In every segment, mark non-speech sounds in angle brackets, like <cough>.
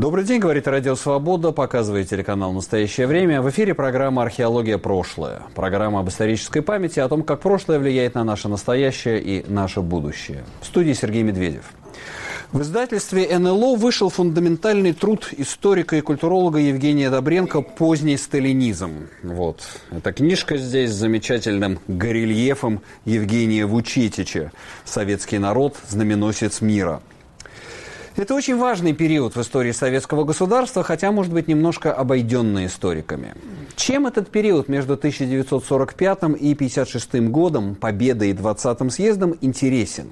Добрый день, говорит Радио Свобода, показывает телеканал «Настоящее время». В эфире программа «Археология. Прошлое». Программа об исторической памяти, о том, как прошлое влияет на наше настоящее и наше будущее. В студии Сергей Медведев. В издательстве НЛО вышел фундаментальный труд историка и культуролога Евгения Добренко «Поздний сталинизм». Вот. Эта книжка здесь с замечательным горельефом Евгения Вучетича «Советский народ. Знаменосец мира». Это очень важный период в истории советского государства, хотя, может быть, немножко обойденный историками. Чем этот период между 1945 и 1956 годом, победой и 20-м съездом, интересен?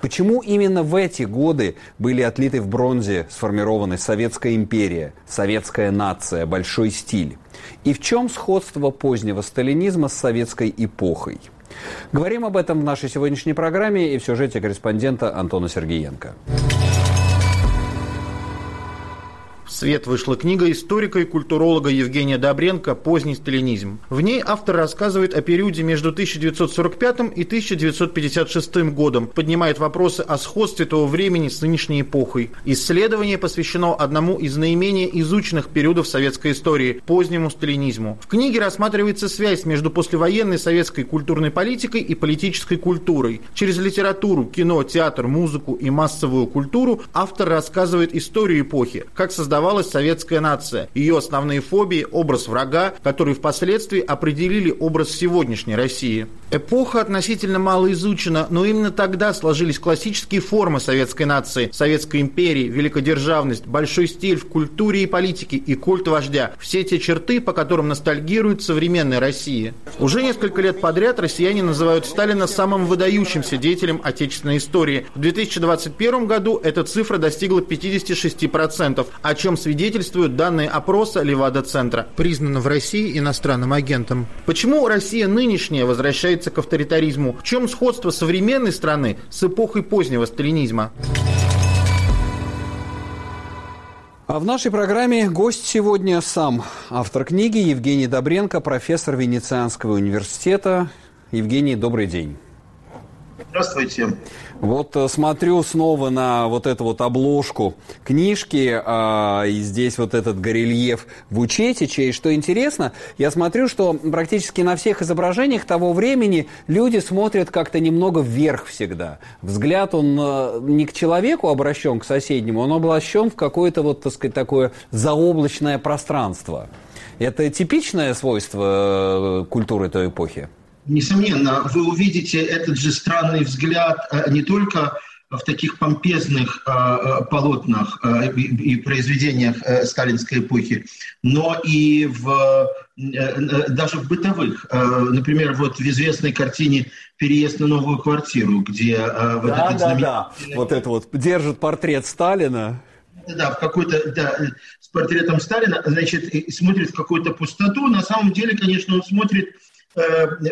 Почему именно в эти годы были отлиты в бронзе сформированы Советская империя, советская нация, большой стиль? И в чем сходство позднего сталинизма с советской эпохой? Говорим об этом в нашей сегодняшней программе и в сюжете корреспондента Антона Сергеенко свет вышла книга историка и культуролога Евгения Добренко «Поздний сталинизм». В ней автор рассказывает о периоде между 1945 и 1956 годом, поднимает вопросы о сходстве того времени с нынешней эпохой. Исследование посвящено одному из наименее изученных периодов советской истории – позднему сталинизму. В книге рассматривается связь между послевоенной советской культурной политикой и политической культурой. Через литературу, кино, театр, музыку и массовую культуру автор рассказывает историю эпохи, как создавал сформировалась советская нация. Ее основные фобии – образ врага, который впоследствии определили образ сегодняшней России. Эпоха относительно мало изучена, но именно тогда сложились классические формы советской нации, советской империи, великодержавность, большой стиль в культуре и политике и культ вождя. Все те черты, по которым ностальгирует современная Россия. Уже несколько лет подряд россияне называют Сталина самым выдающимся деятелем отечественной истории. В 2021 году эта цифра достигла 56%, о чем свидетельствуют данные опроса Левада-центра, признана в России иностранным агентом. Почему Россия нынешняя возвращается к авторитаризму? В чем сходство современной страны с эпохой позднего сталинизма? А в нашей программе гость сегодня сам автор книги Евгений Добренко, профессор Венецианского университета. Евгений, добрый день. Здравствуйте. Вот э, смотрю снова на вот эту вот обложку книжки, э, и здесь вот этот горельеф Вучетича. И что интересно, я смотрю, что практически на всех изображениях того времени люди смотрят как-то немного вверх всегда. Взгляд, он э, не к человеку обращен, к соседнему, он обращен в какое-то вот, так сказать, такое заоблачное пространство. Это типичное свойство э, культуры той эпохи? Несомненно, вы увидите этот же странный взгляд э, не только в таких помпезных э, э, полотнах и произведениях сталинской эпохи, но и в, даже в бытовых. Например, вот в известной картине «Переезд на новую квартиру», где вот да, этот да, знаменитый... да. Вот это вот держит портрет Сталина. Да, в какой-то, да, с портретом Сталина, значит, смотрит в какую-то пустоту. На самом деле, конечно, он смотрит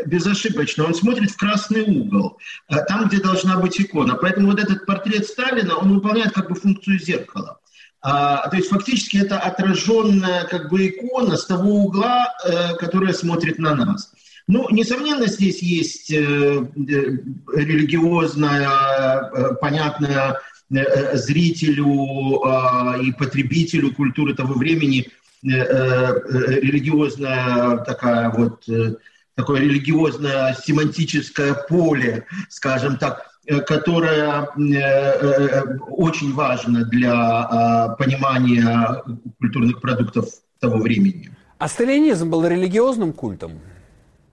безошибочно, он смотрит в красный угол, э, там, где должна быть икона. Поэтому вот этот портрет Сталина, он выполняет как бы функцию зеркала. А, то есть фактически это отраженная как бы икона с того угла, э, которая смотрит на нас. Ну, несомненно, здесь есть религиозная, понятная зрителю и потребителю культуры того времени религиозная такая вот такое религиозное семантическое поле, скажем так, э, которое э, э, очень важно для понимания культурных продуктов того времени. А сталинизм был религиозным культом?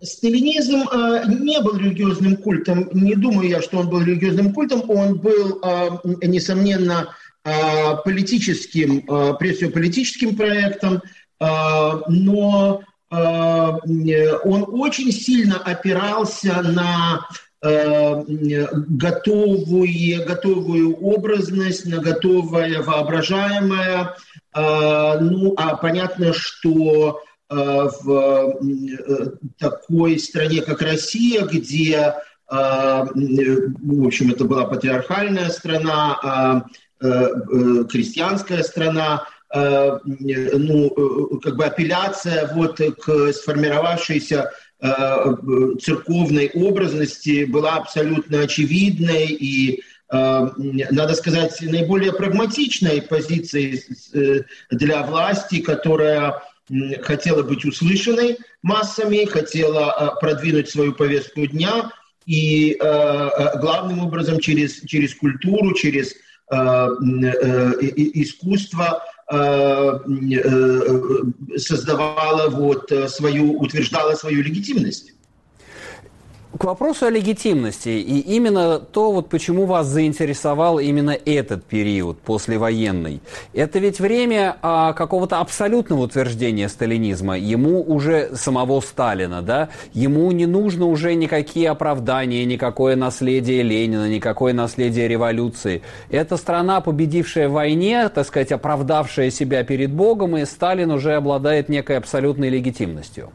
Сталинизм э, не был религиозным культом. Не думаю я, что он был религиозным культом. Он был, э, несомненно, политическим, прежде всего политическим проектом, но он очень сильно опирался на э, готовую, готовую образность, на готовое воображаемое. Э, ну, а понятно, что в такой стране, как Россия, где, в общем, это была патриархальная страна, крестьянская страна, Э, ну, э, как бы апелляция вот к сформировавшейся э, церковной образности была абсолютно очевидной и надо сказать, наиболее прагматичной позицией для власти, которая хотела быть услышанной массами, хотела продвинуть свою повестку дня, и главным образом через, через культуру, через искусство создавала вот свою, утверждала свою легитимность. К вопросу о легитимности, и именно то, вот почему вас заинтересовал именно этот период послевоенный. Это ведь время а, какого-то абсолютного утверждения сталинизма. Ему уже самого Сталина, да, ему не нужно уже никакие оправдания, никакое наследие Ленина, никакое наследие революции. Это страна, победившая в войне, так сказать, оправдавшая себя перед Богом, и Сталин уже обладает некой абсолютной легитимностью.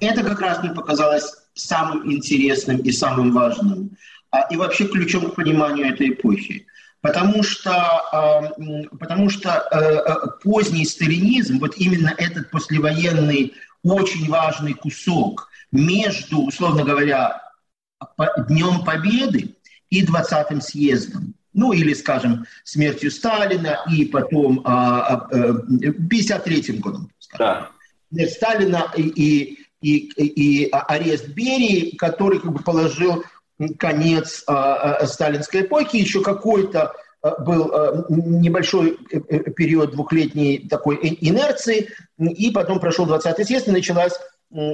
Это как раз мне показалось самым интересным и самым важным, а, и вообще ключом к пониманию этой эпохи. Потому что, а, потому что э, э, поздний сталинизм, вот именно этот послевоенный очень важный кусок между, условно говоря, Днем Победы и 20-м съездом, ну или, скажем, смертью Сталина и потом 53-м э, годом, скажем. Да. Сталина и, и и, и арест Берии, который как бы положил конец а, а, сталинской эпохи, еще какой-то а, был небольшой э, э, период двухлетней такой инерции, и потом прошел 20-й съезд, и началась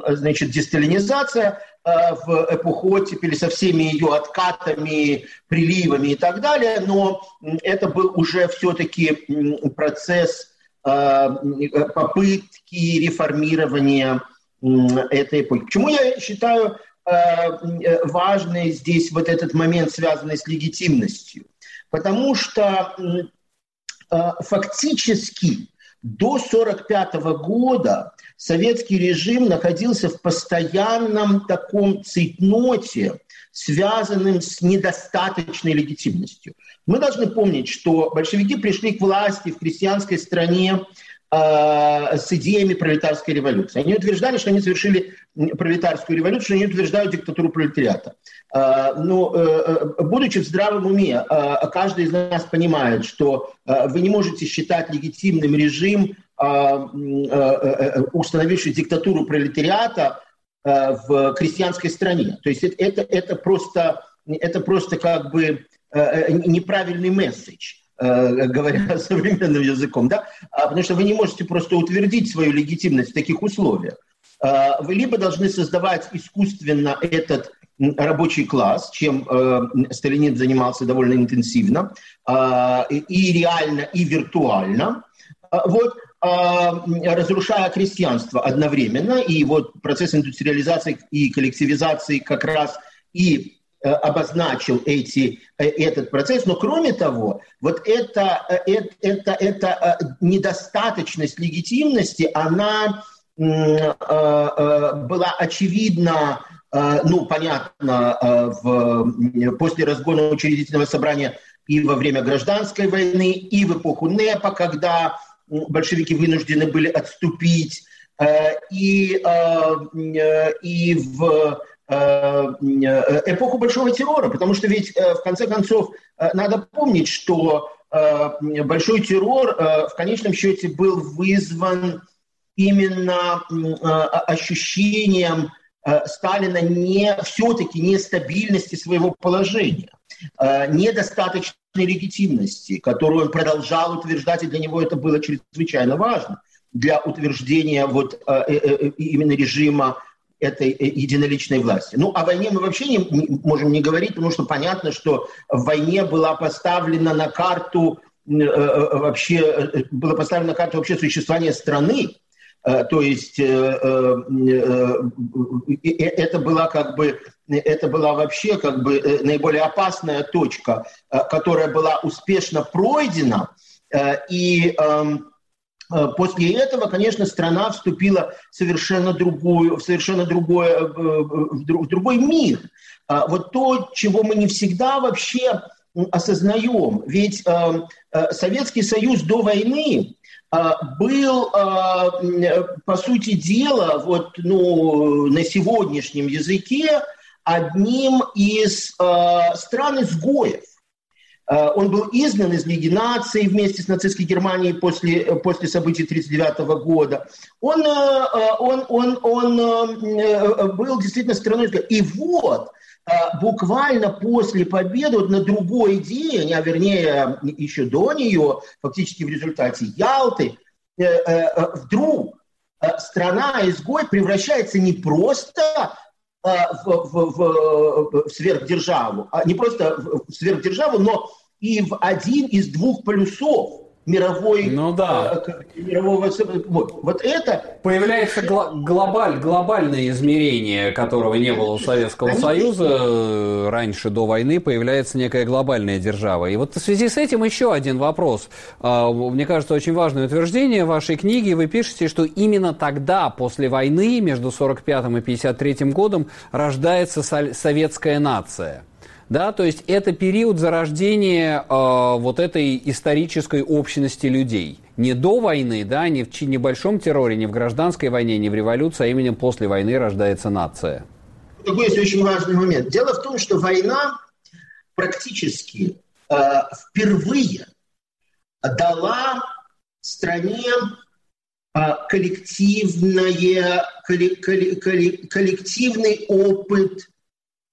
значит, десталинизация в эпоху оттепели со всеми ее откатами, приливами и так далее, но это был уже все-таки процесс попытки реформирования этой эпохи. Почему я считаю э, э, важный здесь вот этот момент, связанный с легитимностью? Потому что э, фактически до 1945 года советский режим находился в постоянном таком цейтноте, связанным с недостаточной легитимностью. Мы должны помнить, что большевики пришли к власти в крестьянской стране с идеями пролетарской революции. Они утверждали, что они совершили пролетарскую революцию, они утверждают диктатуру пролетариата. Э, но, э, будучи в здравом уме, каждый из нас понимает, что вы не можете считать легитимным режим, установивший диктатуру пролетариата в крестьянской стране. То есть это, это, просто, это просто как бы неправильный месседж. Э, говоря <laughs> современным языком, да, а, потому что вы не можете просто утвердить свою легитимность в таких условиях. А, вы либо должны создавать искусственно этот рабочий класс, чем э, Сталинин занимался довольно интенсивно, э, и реально, и виртуально, вот, разрушая крестьянство одновременно, и вот процесс индустриализации и коллективизации как раз и обозначил эти, э, этот процесс, но кроме того, вот это, это, это, это недостаточность легитимности, она была очевидна, ну, понятно, в, после разгона учредительного собрания и во время гражданской войны, и в эпоху НЭПа, когда большевики вынуждены были отступить, и, и в Э, эпоху большого террора, потому что ведь э, в конце концов э, надо помнить, что большой террор в конечном счете был вызван именно ощущением Сталина не, все-таки нестабильности своего положения, недостаточной легитимности, которую он продолжал утверждать, и для него это было чрезвычайно важно для утверждения вот именно режима этой э, единоличной власти. Ну, о войне мы вообще не, можем не говорить, потому что понятно, что в войне была поставлена на карту э, э, вообще было поставлено на карту вообще существование страны. То есть это была как бы это была вообще как бы наиболее опасная точка, которая была успешно пройдена и эм, после этого, конечно, страна вступила в совершенно, другую, в совершенно другое, э, в другой мир. А вот то, чего мы не всегда вообще осознаем. Ведь э, Советский Союз до войны был, по сути дела, вот, ну, на сегодняшнем языке одним из стран-изгоев. Он был изгнан из Лиги наций вместе с нацистской Германией после, после событий 1939 года. Он, он, он, он был действительно страной. И вот, буквально после победы, вот на другой день, а вернее еще до нее, фактически в результате Ялты, вдруг страна-изгой превращается не просто в, в, в, в сверхдержаву, а не просто в сверхдержаву, но и в один из двух полюсов мировой, ну, да. э, мирового... Вот, вот это... Появляется гла- глобаль, глобальное измерение, которого не было у Советского Они... Союза э, раньше, до войны, появляется некая глобальная держава. И вот в связи с этим еще один вопрос. А, мне кажется, очень важное утверждение в вашей книге. Вы пишете, что именно тогда, после войны, между 45 и 53 годом, рождается советская нация. Да, то есть это период зарождения э, вот этой исторической общности людей. Не до войны, да, не в небольшом терроре, не в гражданской войне, не в революции, а именно после войны рождается нация. Такой есть очень важный момент. Дело в том, что война практически э, впервые дала стране э, коллективное, коллективный опыт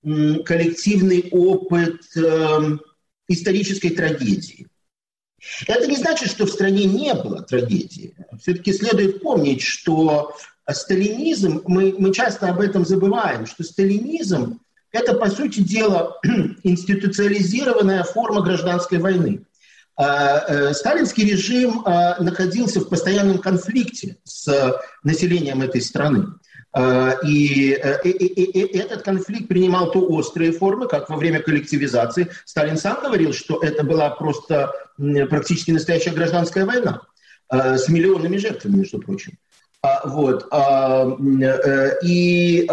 коллективный опыт э, исторической трагедии. Это не значит, что в стране не было трагедии. Все-таки следует помнить, что сталинизм, мы, мы часто об этом забываем, что сталинизм – это, по сути дела, <clears throat> институциализированная форма гражданской войны. А, э, сталинский режим а, находился в постоянном конфликте с населением этой страны. Э, и, этот конфликт принимал то острые формы, как во время коллективизации. Сталин сам говорил, что это была просто практически настоящая гражданская война э, с миллионами жертвами, между прочим. А, вот. А, э, и,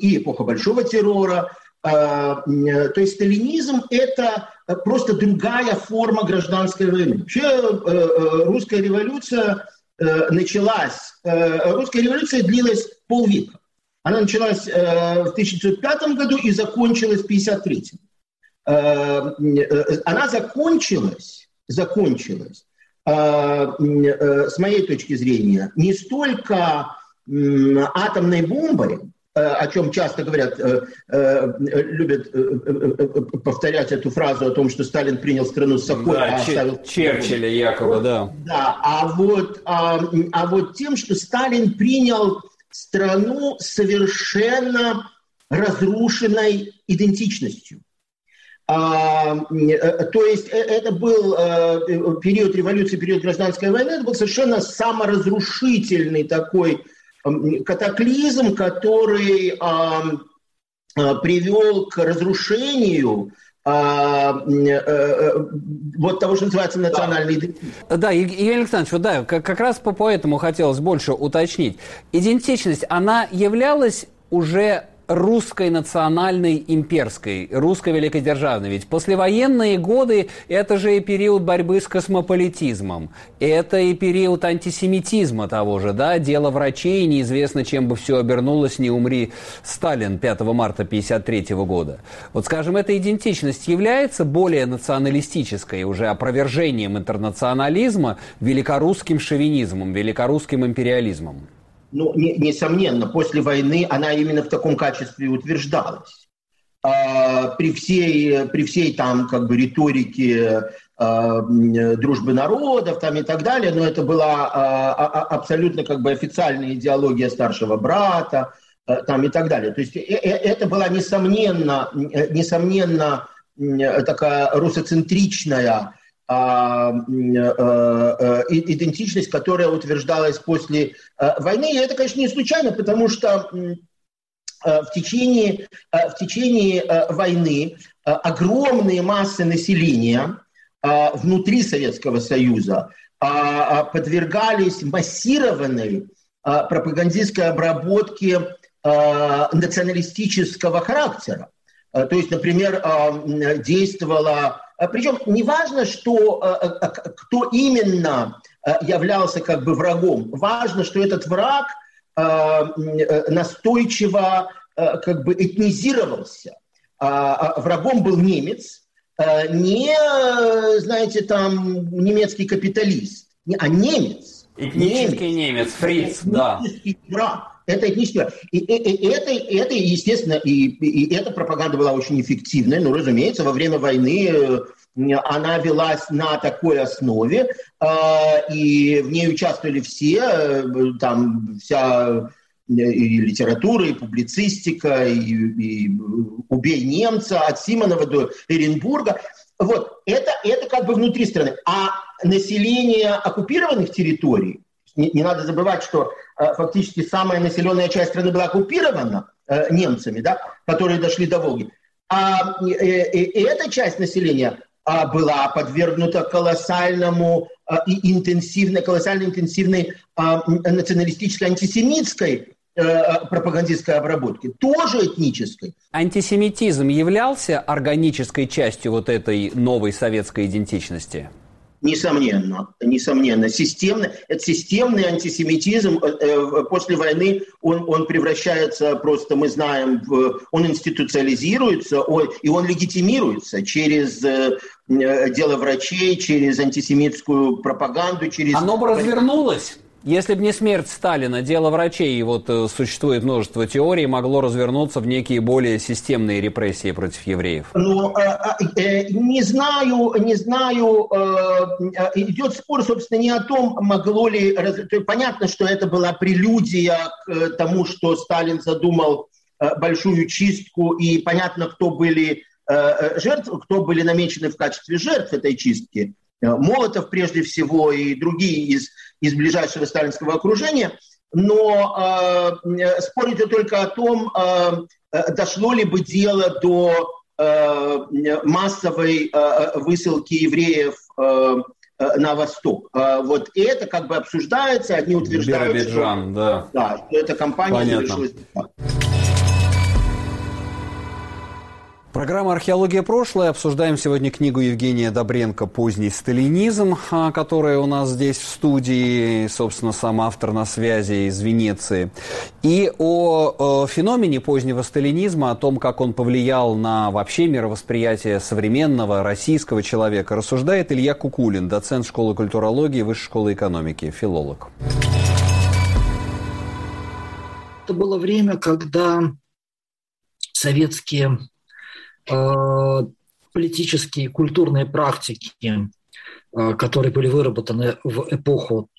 и эпоха большого террора. А, то есть сталинизм – это просто другая форма гражданской войны. Вообще русская революция Э, началась, э, русская революция длилась полвека. Она началась э, в 1905 году и закончилась в 1953. Она закончилась, закончилась, с моей точки зрения, не столько атомной бомбой, Э, о чем часто говорят, э, э, любят повторять эту фразу о том, что Сталин принял страну с собой, да, а оставил... Черчилля якобы, да. Да, а вот, а, а вот тем, что Сталин принял страну совершенно разрушенной идентичностью. А, то есть это был период революции, период гражданской войны, это был совершенно саморазрушительный такой катаклизм, который а, привел к разрушению э, э, вот того, что называется национальной да. идентичностью. Да, Евгений Александрович, вот да, как, как раз по, по этому хотелось больше уточнить. Идентичность, она являлась уже русской национальной имперской, русской великодержавной. Ведь послевоенные годы – это же и период борьбы с космополитизмом, это и период антисемитизма того же, да, дело врачей, неизвестно, чем бы все обернулось, не умри Сталин 5 марта 1953 года. Вот, скажем, эта идентичность является более националистической, уже опровержением интернационализма, великорусским шовинизмом, великорусским империализмом ну, не, несомненно, после войны она именно в таком качестве утверждалась. А, при всей, при всей там как бы риторике а, дружбы народов там и так далее, но это была а, а, а абсолютно как бы официальная идеология старшего брата а, там и так далее. То есть э, э, это была несомненно, несомненно такая русоцентричная идентичность, которая утверждалась после э, войны. И это, конечно, не случайно, потому что в течение, в течение войны огромные массы населения внутри Советского Союза подвергались массированной пропагандистской обработке националистического характера. То есть, например, действовала а Причем неважно, что, э, э, кто именно э, являлся как бы врагом. Важно, что этот враг настойчиво как бы этнизировался. А, а, врагом был немец, не, знаете, там немецкий капиталист, а немец. Этнический немец, немец фриц, да. Враг. Это этнический враг. И, и, и, это, это, естественно, и, и эта пропаганда была очень эффективной. Ну, разумеется, во время войны она велась на такой основе, и в ней участвовали все, там вся и литература, и публицистика, и, и «Убей немца» от Симонова до Эренбурга. Вот, это, это как бы внутри страны. А население оккупированных территорий, не, не надо забывать, что э, фактически самая населенная часть страны была оккупирована э, немцами, да, которые дошли до Волги. А э, э, эта часть населения э, была подвергнута колоссальному э, и интенсивной, колоссально интенсивной э, националистической антисемитской Э, пропагандистской обработки, тоже этнической. Антисемитизм являлся органической частью вот этой новой советской идентичности? Несомненно, несомненно. Системный, это системный антисемитизм э, э, после войны, он, он превращается просто, мы знаем, в, он институциализируется он, и он легитимируется через дело врачей, через антисемитскую пропаганду, через... Оно бы развернулось? Если бы не смерть Сталина, дело врачей, и вот э, существует множество теорий, могло развернуться в некие более системные репрессии против евреев? Ну, э, э, не знаю, не знаю. Идет спор, собственно, не о том, могло ли... Понятно, что это была прелюдия к тому, что Сталин задумал большую чистку, и понятно, кто были жертвы, кто были намечены в качестве жертв этой чистки. Молотов прежде всего и другие из из ближайшего сталинского окружения, но э, спор идет только о том, э, э, дошло ли бы дело до э, массовой э, высылки евреев э, э на восток. Вот это как бы обсуждается, одни утверждают, что, да. Да, что эта компания Понятно. завершилась. Программа «Археология. Прошлое». Обсуждаем сегодня книгу Евгения Добренко «Поздний сталинизм», а, которая у нас здесь в студии, собственно, сам автор на связи из Венеции. И о, о феномене позднего сталинизма, о том, как он повлиял на вообще мировосприятие современного российского человека, рассуждает Илья Кукулин, доцент школы культурологии Высшей школы экономики, филолог. Это было время, когда советские Э, политические, культурные практики, э, которые были выработаны в эпоху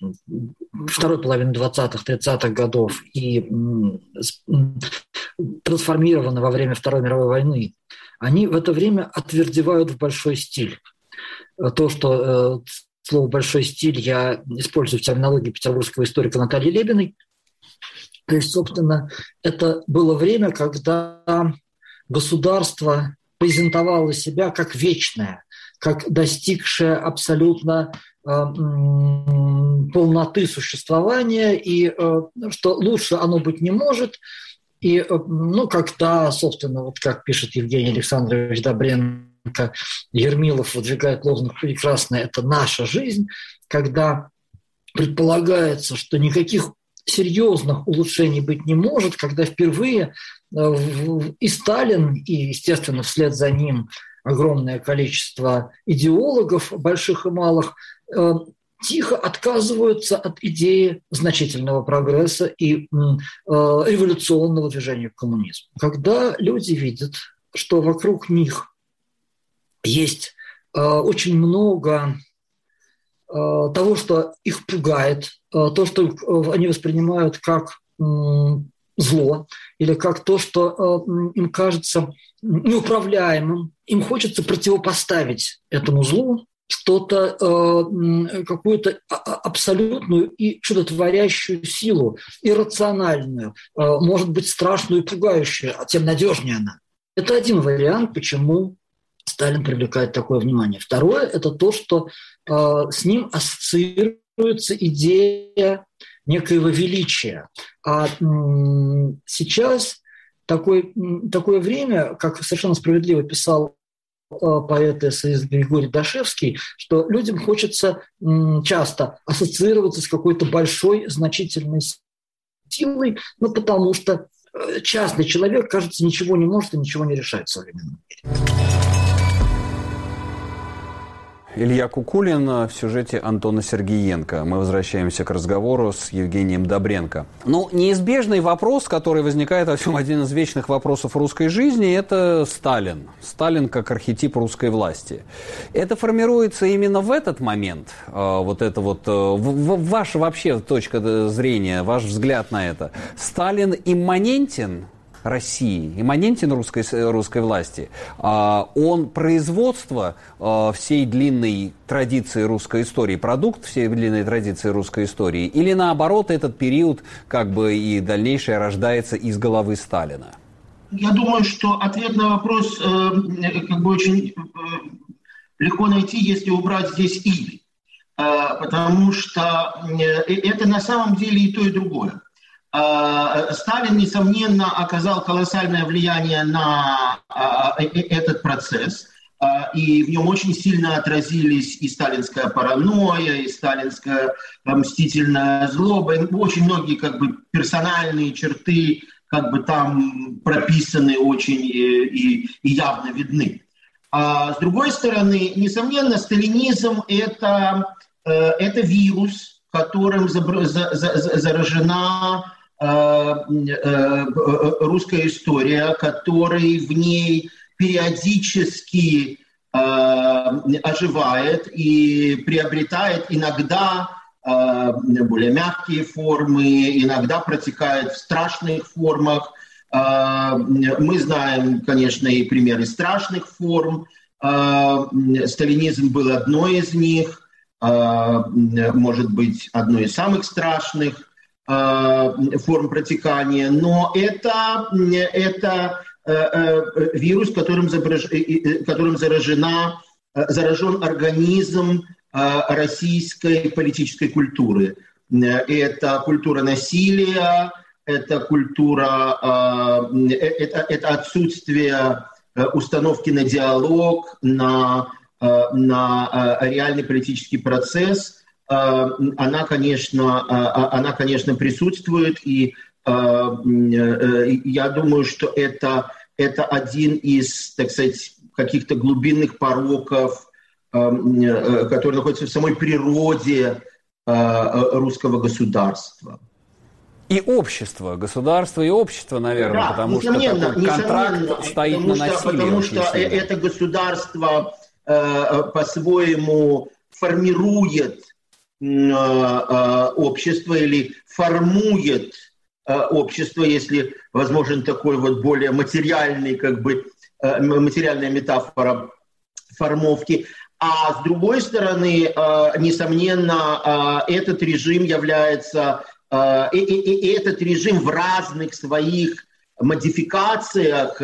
второй половины 20-х, 30-х годов и трансформированы во время Второй мировой войны, они в это время отвердевают в большой стиль. То, что э, слово «большой стиль» я использую в терминологии петербургского историка Натальи Лебиной. То есть, собственно, это было время, когда государство презентовало себя как вечное, как достигшее абсолютно э, полноты существования, и э, что лучше оно быть не может. И, э, ну, когда, собственно, вот как пишет Евгений Александрович Добренко, Ермилов выдвигает лозунг «Прекрасная – это наша жизнь», когда предполагается, что никаких серьезных улучшений быть не может, когда впервые и Сталин, и, естественно, вслед за ним огромное количество идеологов, больших и малых, э, тихо отказываются от идеи значительного прогресса и э, революционного движения к коммунизму. Когда люди видят, что вокруг них есть очень много того, что их пугает, Э, то, что э, они воспринимают как зло или как то, что э, им кажется неуправляемым. Им хочется противопоставить этому злу что-то, какую-то а, а, абсолютную и чудотворящую силу, иррациональную, может быть, страшную и пугающую, а тем надежнее она. Это один вариант, почему Сталин привлекает такое внимание. Второе – это то, что с ним ассоциируют формируется идея некоего величия. А сейчас такой, такое время, как совершенно справедливо писал э, поэт эссеист Григорий Дашевский, что людям хочется часто ассоциироваться с какой-то большой, значительной силой, ну, потому что э, частный человек, кажется, ничего не может и ничего не решает в современном мире. Илья Кукулин в сюжете Антона Сергеенко. Мы возвращаемся к разговору с Евгением Добренко. Ну, неизбежный вопрос, который возникает во всем один из вечных вопросов русской жизни, это Сталин. Сталин как архетип русской власти. Это формируется именно в этот момент, э, вот это вот, э, ваша вообще точка зрения, ваш взгляд на это. Сталин имманентен России, имманентен русской, русской власти, а, он производство а, всей длинной традиции русской истории, продукт всей длинной традиции русской истории, или наоборот этот период как бы и дальнейшее рождается из головы Сталина? Я думаю, что ответ на вопрос э, как бы очень э, легко найти, если убрать здесь. Э, потому что э, это на самом деле и то, и другое. Э, Сталин, несомненно, оказал колоссальное влияние на э, э, этот процесс, и в нем очень сильно отразились и сталинская паранойя, и сталинская мстительная злоба, и очень многие как бы персональные черты как бы там прописаны очень и, и явно видны. А с другой стороны, несомненно, сталинизм это, это вирус, которым заражена Э, э, русская история, который в ней периодически э, оживает и приобретает иногда более мягкие формы, иногда протекает в страшных формах. Мы знаем, конечно, и примеры страшных форм. Сталинизм был одной из них, может быть, одной из самых страшных. Э, форм протекания, но это, это э, э, вирус, которым, которым заражена, заражен организм российской политической культуры. Это культура насилия, это культура, это, это отсутствие установки на диалог, на, на реальный политический процесс – она, конечно, э, э, она, конечно, присутствует, и я думаю, что это, это один из, так сказать, каких-то глубинных пороков, который находится в самой природе русского государства. И общество, государство и общество, наверное, да, потому что такой контракт стоит потому на насилии. Потому что это государство э, по-своему формирует Э, э, общество или формует э, общество, если возможен такой вот более материальный, как бы, материальная метафора формовки. А с другой стороны, несомненно, этот режим является, и, и, и этот режим в разных своих модификациях,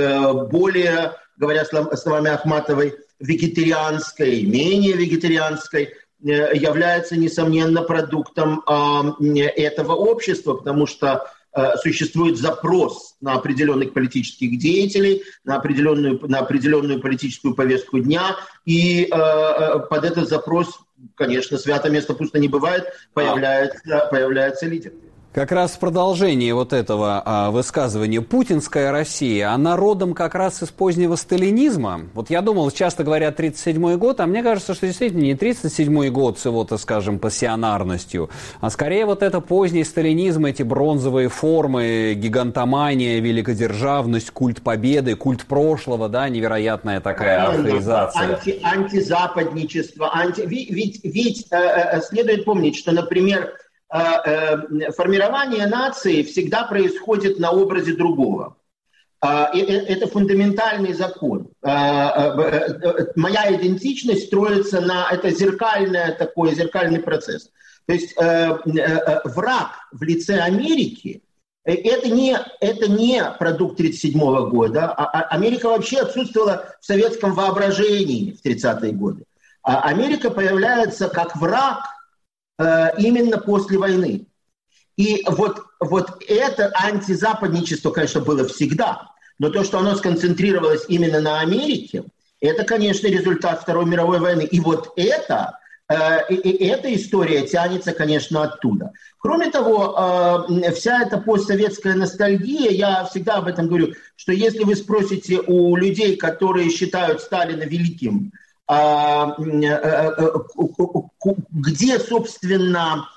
более, говоря словами Ахматовой, вегетарианской, менее вегетарианской, Э, является, несомненно, продуктом этого общества, потому что э, существует запрос на определенных политических деятелей, на определенную, на определенную политическую повестку дня, и э, под этот запрос, конечно, свято место пусто не бывает, появляется, появляется лидер. Как раз в продолжении вот этого а, высказывания «путинская Россия», она родом как раз из позднего сталинизма. Вот я думал, часто говорят 37-й год, а мне кажется, что действительно не 37-й год с его, так скажем, пассионарностью, а скорее вот это поздний сталинизм, эти бронзовые формы, гигантомания, великодержавность, культ победы, культ прошлого, да, невероятная такая архаизация. Анти, антизападничество, анти... ведь, ведь, ведь э, э, следует помнить, что, например, э, формирование нации всегда происходит на образе другого. А, это фундаментальный закон. А, э, моя идентичность строится на... Это зеркальный такой, зеркальный процесс. То есть э, враг в лице Америки это не, это не продукт 1937 года. Америка вообще отсутствовала в советском воображении в 30-е годы. Америка появляется как враг Э, именно после войны. И вот, вот это антизападничество, конечно, было всегда, но то, что оно сконцентрировалось именно на Америке, это, конечно, результат Второй мировой войны. И вот это, э, эта история тянется, конечно, оттуда. Кроме того, э, вся эта постсоветская ностальгия, я всегда об этом говорю, что если вы спросите у людей, которые считают Сталина великим, где, собственно,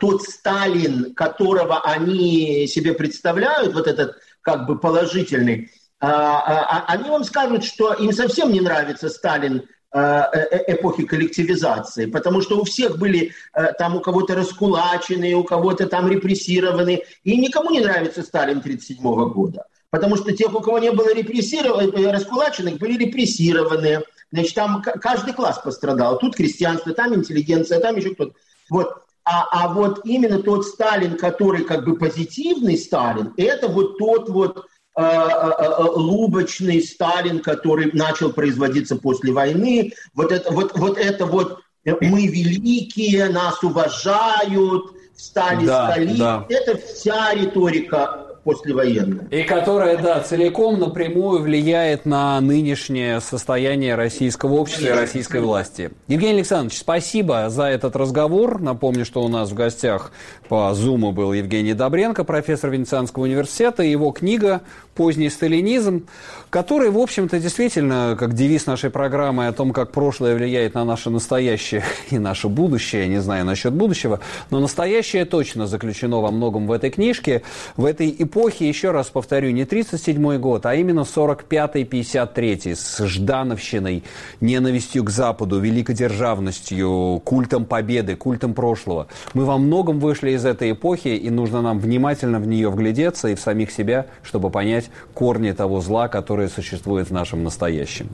тот Сталин, которого они себе представляют, вот этот как бы положительный, они вам скажут, что им совсем не нравится Сталин эпохи коллективизации, потому что у всех были там у кого-то раскулаченные, у кого-то там репрессированные, и никому не нравится Сталин 1937 года. Потому что тех, у кого не было репрессированных, э, раскулаченных, были репрессированы. Значит, там каждый класс пострадал. Тут крестьянство, там интеллигенция, там еще кто-то. Вот. А, а вот именно тот Сталин, который как бы позитивный Сталин, это вот тот вот э, э, лубочный Сталин, который начал производиться после войны. Вот это вот, вот, это вот мы великие, нас уважают, стали да, столицей. Да. Это вся риторика послевоенная. И которая, да, целиком напрямую влияет на нынешнее состояние российского общества и российской власти. Евгений Александрович, спасибо за этот разговор. Напомню, что у нас в гостях по Зуму был Евгений Добренко, профессор Венецианского университета, и его книга «Поздний сталинизм», который, в общем-то, действительно, как девиз нашей программы о том, как прошлое влияет на наше настоящее <laughs> и наше будущее, не знаю насчет будущего, но настоящее точно заключено во многом в этой книжке, в этой эпохе, еще раз повторю, не 37 год, а именно 45-53 с Ждановщиной, ненавистью к Западу, великодержавностью, культом победы, культом прошлого. Мы во многом вышли из этой эпохи, и нужно нам внимательно в нее вглядеться и в самих себя, чтобы понять корни того зла, которое существует в нашем настоящем.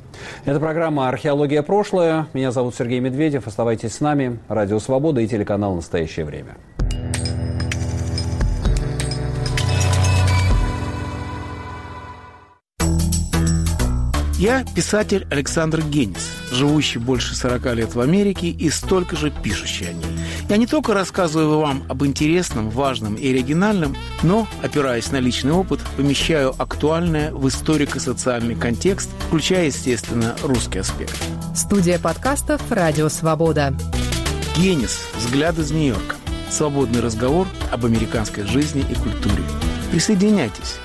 Это программа «Археология. Прошлое». Меня зовут Сергей Медведев. Оставайтесь с нами. Радио «Свобода» и телеканал «Настоящее время». Я писатель Александр Генис, живущий больше 40 лет в Америке и столько же пишущий о ней. Я не только рассказываю вам об интересном, важном и оригинальном, но, опираясь на личный опыт, помещаю актуальное в историко-социальный контекст, включая, естественно, русский аспект. Студия подкастов «Радио Свобода». Генис. Взгляд из Нью-Йорка. Свободный разговор об американской жизни и культуре. Присоединяйтесь.